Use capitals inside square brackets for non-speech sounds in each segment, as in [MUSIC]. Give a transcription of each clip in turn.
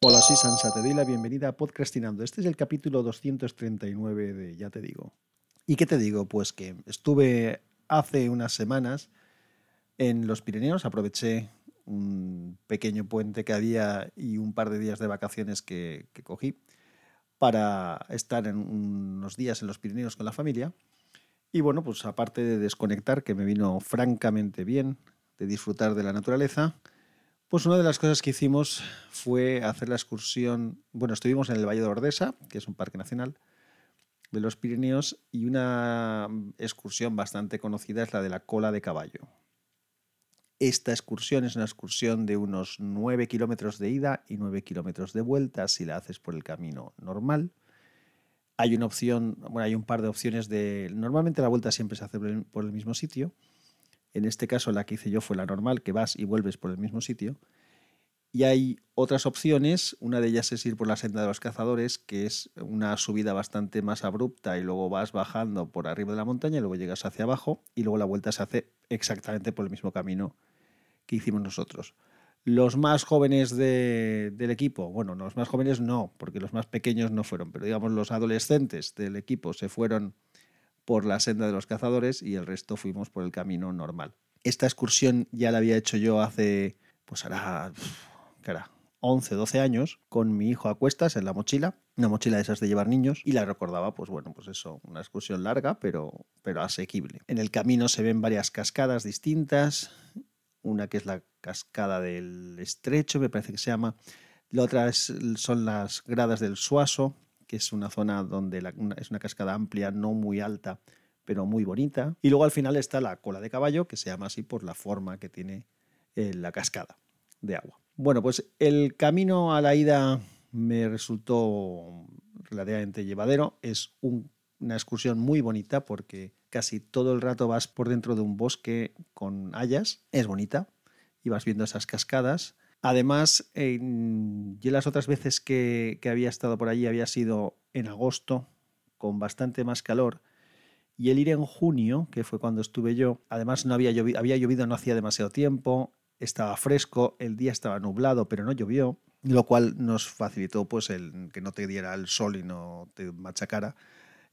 Hola, soy Sansa, te doy la bienvenida a Podcastinando. Este es el capítulo 239 de Ya te digo. ¿Y qué te digo? Pues que estuve hace unas semanas en los Pirineos, aproveché un pequeño puente que había y un par de días de vacaciones que, que cogí para estar en unos días en los Pirineos con la familia. Y bueno, pues aparte de desconectar, que me vino francamente bien, de disfrutar de la naturaleza, pues una de las cosas que hicimos fue hacer la excursión, bueno, estuvimos en el Valle de Ordesa, que es un parque nacional de los Pirineos, y una excursión bastante conocida es la de la cola de caballo. Esta excursión es una excursión de unos 9 kilómetros de ida y 9 kilómetros de vuelta si la haces por el camino normal. Hay una opción, bueno, hay un par de opciones de. Normalmente la vuelta siempre se hace por el mismo sitio. En este caso, la que hice yo fue la normal, que vas y vuelves por el mismo sitio. Y hay otras opciones, una de ellas es ir por la senda de los cazadores, que es una subida bastante más abrupta y luego vas bajando por arriba de la montaña y luego llegas hacia abajo y luego la vuelta se hace exactamente por el mismo camino que hicimos nosotros. Los más jóvenes del equipo, bueno, los más jóvenes no, porque los más pequeños no fueron, pero digamos los adolescentes del equipo se fueron por la senda de los cazadores y el resto fuimos por el camino normal. Esta excursión ya la había hecho yo hace, pues hará, ¿qué hará? 11, 12 años, con mi hijo a cuestas en la mochila, una mochila de esas de llevar niños, y la recordaba, pues bueno, pues eso, una excursión larga, pero, pero asequible. En el camino se ven varias cascadas distintas, una que es la cascada del estrecho, me parece que se llama, la otra son las gradas del Suaso, que es una zona donde es una cascada amplia, no muy alta, pero muy bonita. Y luego al final está la cola de caballo, que se llama así por la forma que tiene eh, la cascada de agua. Bueno, pues el camino a la ida me resultó relativamente llevadero. Es una excursión muy bonita porque casi todo el rato vas por dentro de un bosque con hayas. Es bonita y vas viendo esas cascadas. Además, yo las otras veces que, había estado por allí había sido en agosto, con bastante más calor. Y el ir en junio, que fue cuando estuve yo, además no había llovido, había llovido no hacía demasiado tiempo, estaba fresco, el día estaba nublado, pero no llovió, lo cual nos facilitó pues el que no te diera el sol y no te machacara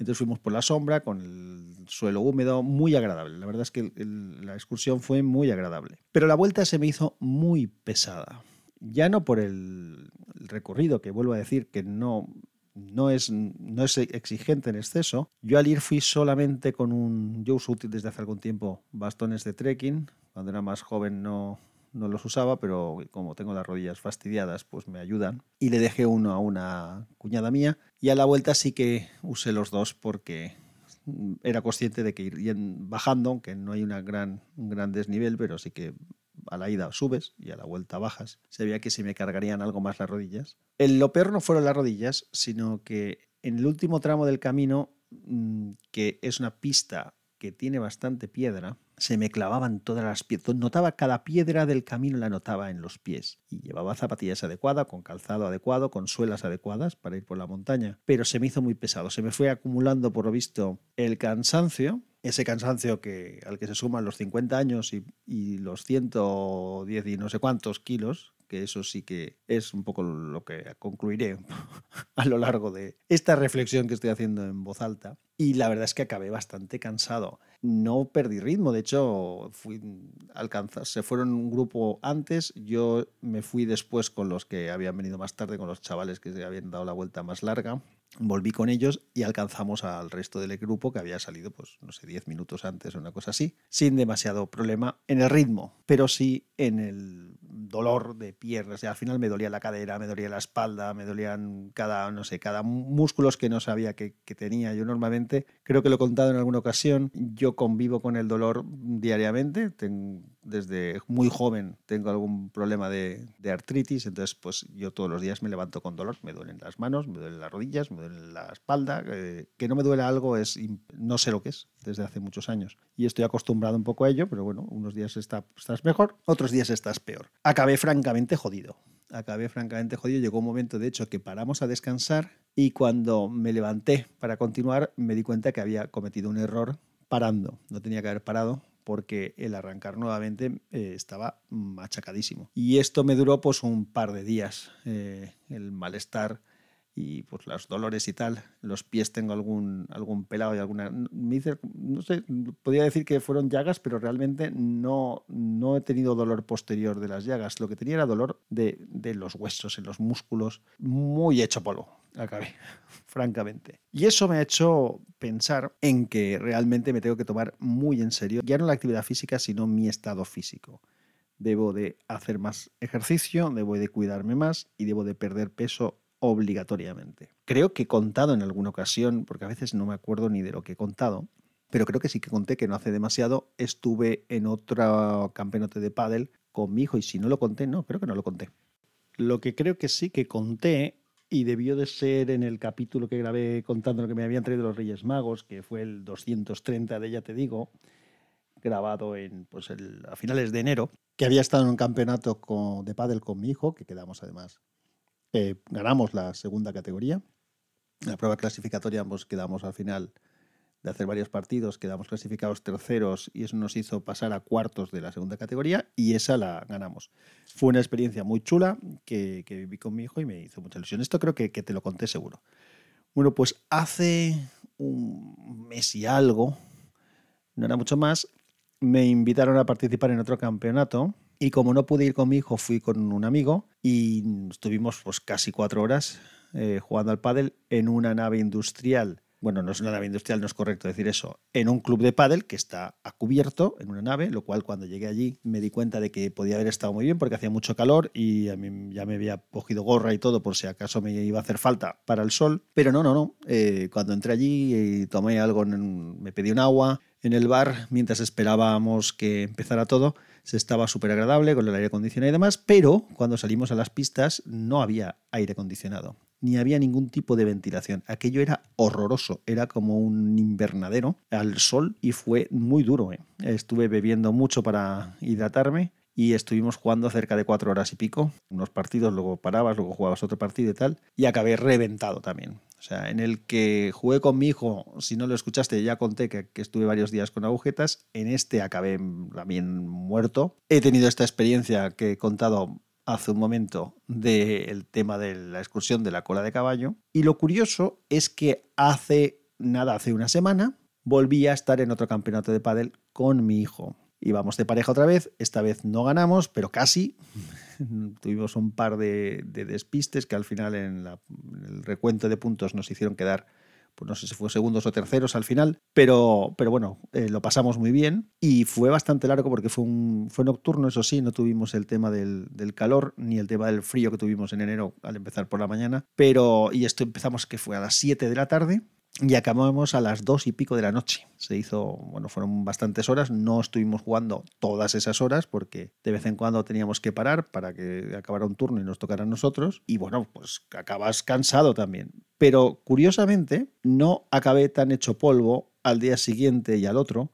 entonces fuimos por la sombra, con el suelo húmedo, muy agradable. La verdad es que la excursión fue muy agradable. Pero la vuelta se me hizo muy pesada. Ya no por el, recorrido, que vuelvo a decir que no, no es, no es exigente en exceso. Yo al ir fui solamente con un... Yo uso desde hace algún tiempo bastones de trekking. Cuando era más joven no, no los usaba, pero como tengo las rodillas fastidiadas, pues me ayudan. Y le dejé uno a una cuñada mía. Y a la vuelta sí que usé los dos porque era consciente de que ir bajando, aunque no hay una gran, un gran desnivel, pero sí que a la ida subes y a la vuelta bajas. Se veía que se me cargarían algo más las rodillas. El, lo peor no fueron las rodillas, sino que en el último tramo del camino, mm, que es una pista que tiene bastante piedra, se me clavaban todas las piedras. Notaba cada piedra del camino, la notaba en los pies. Y llevaba zapatillas adecuadas, con calzado adecuado, con suelas adecuadas para ir por la montaña. Pero se me hizo muy pesado. Se me fue acumulando, por lo visto, el cansancio. Ese cansancio que, al que se suman los 50 años y, y los 110 y no sé cuántos kilos que eso sí que es un poco lo que concluiré [LAUGHS] a lo largo de esta reflexión que estoy haciendo en voz alta. Y la verdad es que acabé bastante cansado. No perdí ritmo, de hecho, fui alcanzar, se fueron un grupo antes, yo me fui después con los que habían venido más tarde, con los chavales que se habían dado la vuelta más larga volví con ellos y alcanzamos al resto del grupo que había salido, pues no sé, 10 minutos antes o una cosa así, sin demasiado problema en el ritmo, pero sí en el dolor de piernas. al final me dolía la cadera, me dolía la espalda, me dolían cada, no sé, cada músculos que no sabía que, tenía. Yo normalmente, creo que lo he contado en alguna ocasión, yo convivo con el dolor diariamente. Desde muy joven tengo algún problema de, de artritis, entonces pues yo todos los días me levanto con dolor, me duelen las manos, me duelen las rodillas, me duele la espalda, eh, que no me duele algo es no sé lo que es desde hace muchos años y estoy acostumbrado un poco a ello, pero bueno, unos días estás mejor, otros días estás peor. Acabé francamente jodido. Acabé francamente jodido. Llegó un momento, de hecho, que paramos a descansar y cuando me levanté para continuar me di cuenta que había cometido un error parando. No tenía que haber parado porque el arrancar nuevamente eh, estaba machacadísimo. Y esto me duró pues un par de días, eh, el malestar y pues los dolores y tal. Los pies tengo algún, algún pelado y alguna... no sé, podría decir que fueron llagas, pero realmente no, no he tenido dolor posterior de las llagas. Lo que tenía era dolor de, de los huesos, en los músculos, muy hecho polvo. Acabé, [LAUGHS] francamente. Y eso me ha hecho pensar en que realmente me tengo que tomar muy en serio, ya no la actividad física, sino mi estado físico debo de hacer más ejercicio, debo de cuidarme más y debo de perder peso obligatoriamente. Creo que he contado en alguna ocasión, porque a veces no me acuerdo ni de lo que he contado, pero creo que sí que conté que no hace demasiado estuve en otro campeonato de pádel con mi hijo y si no lo conté, no, creo que no lo conté. Lo que creo que sí que conté y debió de ser en el capítulo que grabé contando lo que me habían traído los Reyes Magos, que fue el 230 de Ya te digo, grabado en pues a finales de enero, que había estado en un campeonato de pádel con mi hijo, que quedamos además eh, ganamos la segunda categoría. La prueba clasificatoria pues, quedamos al final de hacer varios partidos, quedamos clasificados terceros y eso nos hizo pasar a cuartos de la segunda categoría y esa la ganamos. Fue una experiencia muy chula que, viví con mi hijo y me hizo mucha ilusión. Esto creo que, que te lo conté seguro. Bueno, pues hace un mes y algo, no era mucho más, me invitaron a participar en otro campeonato y como no pude ir con mi hijo, fui con un amigo y estuvimos pues casi cuatro horas eh, jugando al pádel en una nave industrial. Bueno, no es una nave industrial, no es correcto decir eso. En un club de pádel que está a cubierto en una nave, lo cual cuando llegué allí me di cuenta de que podía haber estado muy bien porque hacía mucho calor y a mí ya me había cogido gorra y todo por si acaso me iba a hacer falta para el sol. Pero no, no, no. Eh, cuando entré allí y tomé algo, me pedí un agua en el bar mientras esperábamos que empezara todo se estaba súper agradable con el aire acondicionado y demás, pero cuando salimos a las pistas no había aire acondicionado, ni había ningún tipo de ventilación. Aquello era horroroso, era como un invernadero al sol y fue muy duro. ¿eh? Estuve bebiendo mucho para hidratarme y estuvimos jugando cerca de cuatro horas y pico, unos partidos, luego parabas, luego jugabas otro partido y tal, y acabé reventado también. O sea, en el que jugué con mi hijo, si no lo escuchaste, ya conté que, estuve varios días con agujetas, en este acabé también muerto. He tenido esta experiencia que he contado hace un momento del tema de la excursión de la cola de caballo. Y lo curioso es que hace nada, hace una semana, volví a estar en otro campeonato de pádel con mi hijo. Íbamos de pareja otra vez, esta vez no ganamos, pero casi. [LAUGHS] Tuvimos un par de, despistes que al final en, el recuento de puntos nos hicieron quedar, pues no sé si fue segundos o terceros al final, pero, pero bueno, eh, lo pasamos muy bien y fue bastante largo porque fue, un, fue nocturno, eso sí, no tuvimos el tema del, del, calor ni el tema del frío que tuvimos en enero al empezar por la mañana, pero y esto empezamos que fue a las 7 de la tarde y acabamos a las dos y pico de la noche. Se hizo, bueno, fueron bastantes horas, no estuvimos jugando todas esas horas porque de vez en cuando teníamos que parar para que acabara un turno y nos tocara a nosotros. Y bueno, pues acabas cansado también. Pero curiosamente, no acabé tan hecho polvo al día siguiente y al otro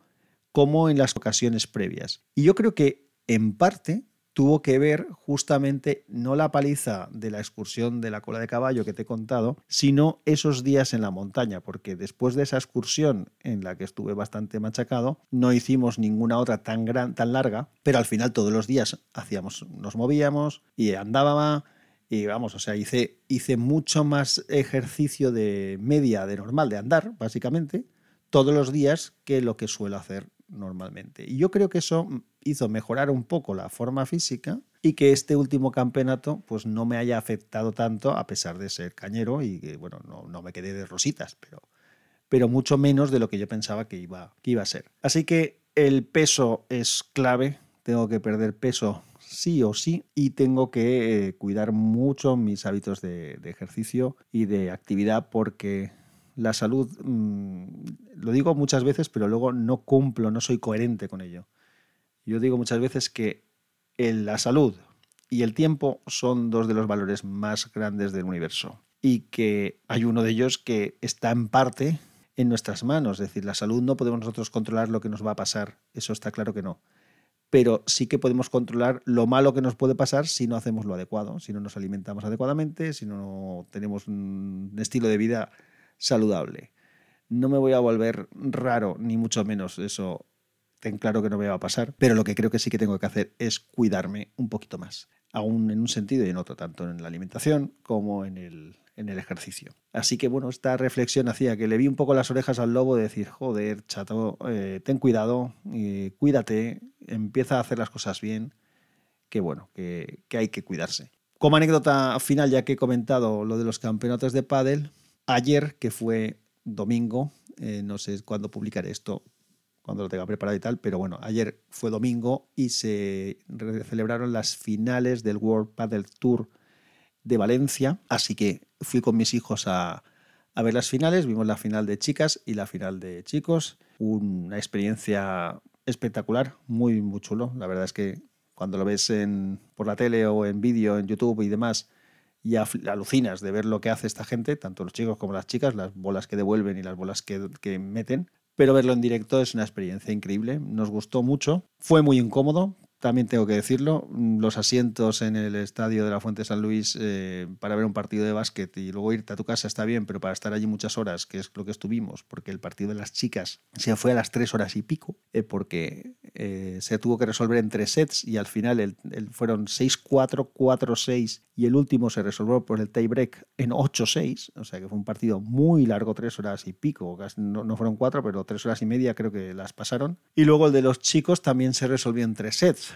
como en las ocasiones previas. Y yo creo que en parte tuvo que ver justamente no la paliza de la excursión de la cola de caballo que te he contado, sino esos días en la montaña, porque después de esa excursión en la que estuve bastante machacado, no hicimos ninguna otra tan gran, tan larga, pero al final todos los días hacíamos, nos movíamos y andábamos y vamos, o sea, hice, hice mucho más ejercicio de media de normal de andar, básicamente, todos los días que lo que suelo hacer normalmente. Y yo creo que eso hizo mejorar un poco la forma física y que este último campeonato pues no me haya afectado tanto a pesar de ser cañero y que bueno, no, me quedé de rositas, pero, pero mucho menos de lo que yo pensaba que iba, que iba a ser. Así que el peso es clave, tengo que perder peso sí o sí y tengo que eh, cuidar mucho mis hábitos de, ejercicio y de actividad porque la salud, mm, lo digo muchas veces, pero luego no cumplo, no soy coherente con ello. Yo digo muchas veces que la salud y el tiempo son dos de los valores más grandes del universo y que hay uno de ellos que está en parte en nuestras manos. Es decir, la salud no podemos nosotros controlar lo que nos va a pasar, eso está claro que no. Pero sí que podemos controlar lo malo que nos puede pasar si no hacemos lo adecuado, si no nos alimentamos adecuadamente, si no tenemos un estilo de vida saludable. No me voy a volver raro, ni mucho menos eso ten claro que no me va a pasar, pero lo que creo que sí que tengo que hacer es cuidarme un poquito más, aún en un sentido y en otro, tanto en la alimentación como en el, en el ejercicio. Así que bueno, esta reflexión hacía que le vi un poco las orejas al lobo de decir, joder, chato, eh, ten cuidado, cuídate, empieza a hacer las cosas bien, que bueno, que, hay que cuidarse. Como anécdota final, ya que he comentado lo de los campeonatos de pádel, ayer, que fue domingo, eh, no sé cuándo publicaré esto, cuando lo tenga preparado y tal, pero bueno, ayer fue domingo y se celebraron las finales del World Padel Tour de Valencia, así que fui con mis hijos a, a ver las finales, vimos la final de chicas y la final de chicos, una experiencia espectacular, muy, muy chulo, la verdad es que cuando lo ves en, por la tele o en vídeo, en YouTube y demás, y alucinas de ver lo que hace esta gente, tanto los chicos como las chicas, las bolas que devuelven y las bolas que, que meten, pero verlo en directo es una experiencia increíble. Nos gustó mucho. Fue muy incómodo, también tengo que decirlo, mm, los asientos en el estadio de la Fuente San Luis eh, para ver un partido de básquet y luego irte a tu casa está bien, pero para estar allí muchas horas, que es lo que estuvimos, porque el partido de las chicas se fue a las tres horas y pico, eh, porque eh, se tuvo que resolver en tres sets y al final fueron 6-4, 4-6 y el último se resolvió por el tie break en 8-6, o sea que fue un partido muy largo, tres horas y pico, no fueron cuatro, pero tres horas y media creo que las pasaron. Y luego el de los chicos también se resolvió en tres sets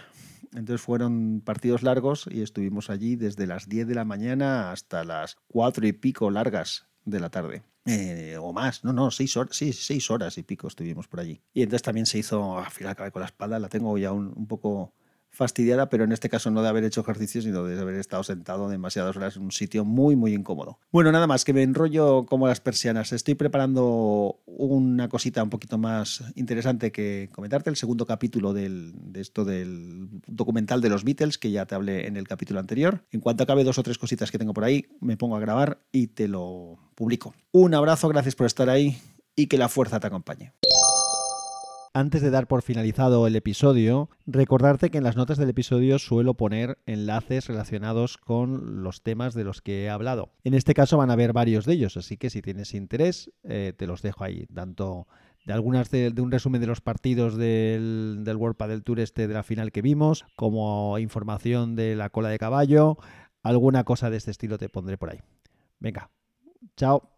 entonces fueron partidos largos y estuvimos allí desde las 10 de la mañana hasta las 4 y pico largas de la tarde. Eh, o más, no, no, seis horas, sí, seis horas y pico estuvimos por allí. Y entonces también se hizo, al final acabé con la espalda, la tengo ya un poco fastidiada, pero en este caso no de haber hecho ejercicio, sino de haber estado sentado demasiadas horas en un sitio muy, muy incómodo. Bueno, nada más, que me enrollo como las persianas. Estoy preparando una cosita un poquito más interesante que comentarte, el segundo capítulo del, de esto del documental de los Beatles, que ya te hablé en el capítulo anterior. En cuanto acabe dos o tres cositas que tengo por ahí, me pongo a grabar y te lo publico. Un abrazo, gracias por estar ahí y que la fuerza te acompañe. Antes de dar por finalizado el episodio, recordarte que en las notas del episodio suelo poner enlaces relacionados con los temas de los que he hablado. En este caso van a haber varios de ellos, así que si tienes interés, eh, te los dejo ahí, tanto de algunas de, un resumen de los partidos del, del World Padel Tour este de la final que vimos, como información de la cola de caballo, alguna cosa de este estilo te pondré por ahí. Venga, chao.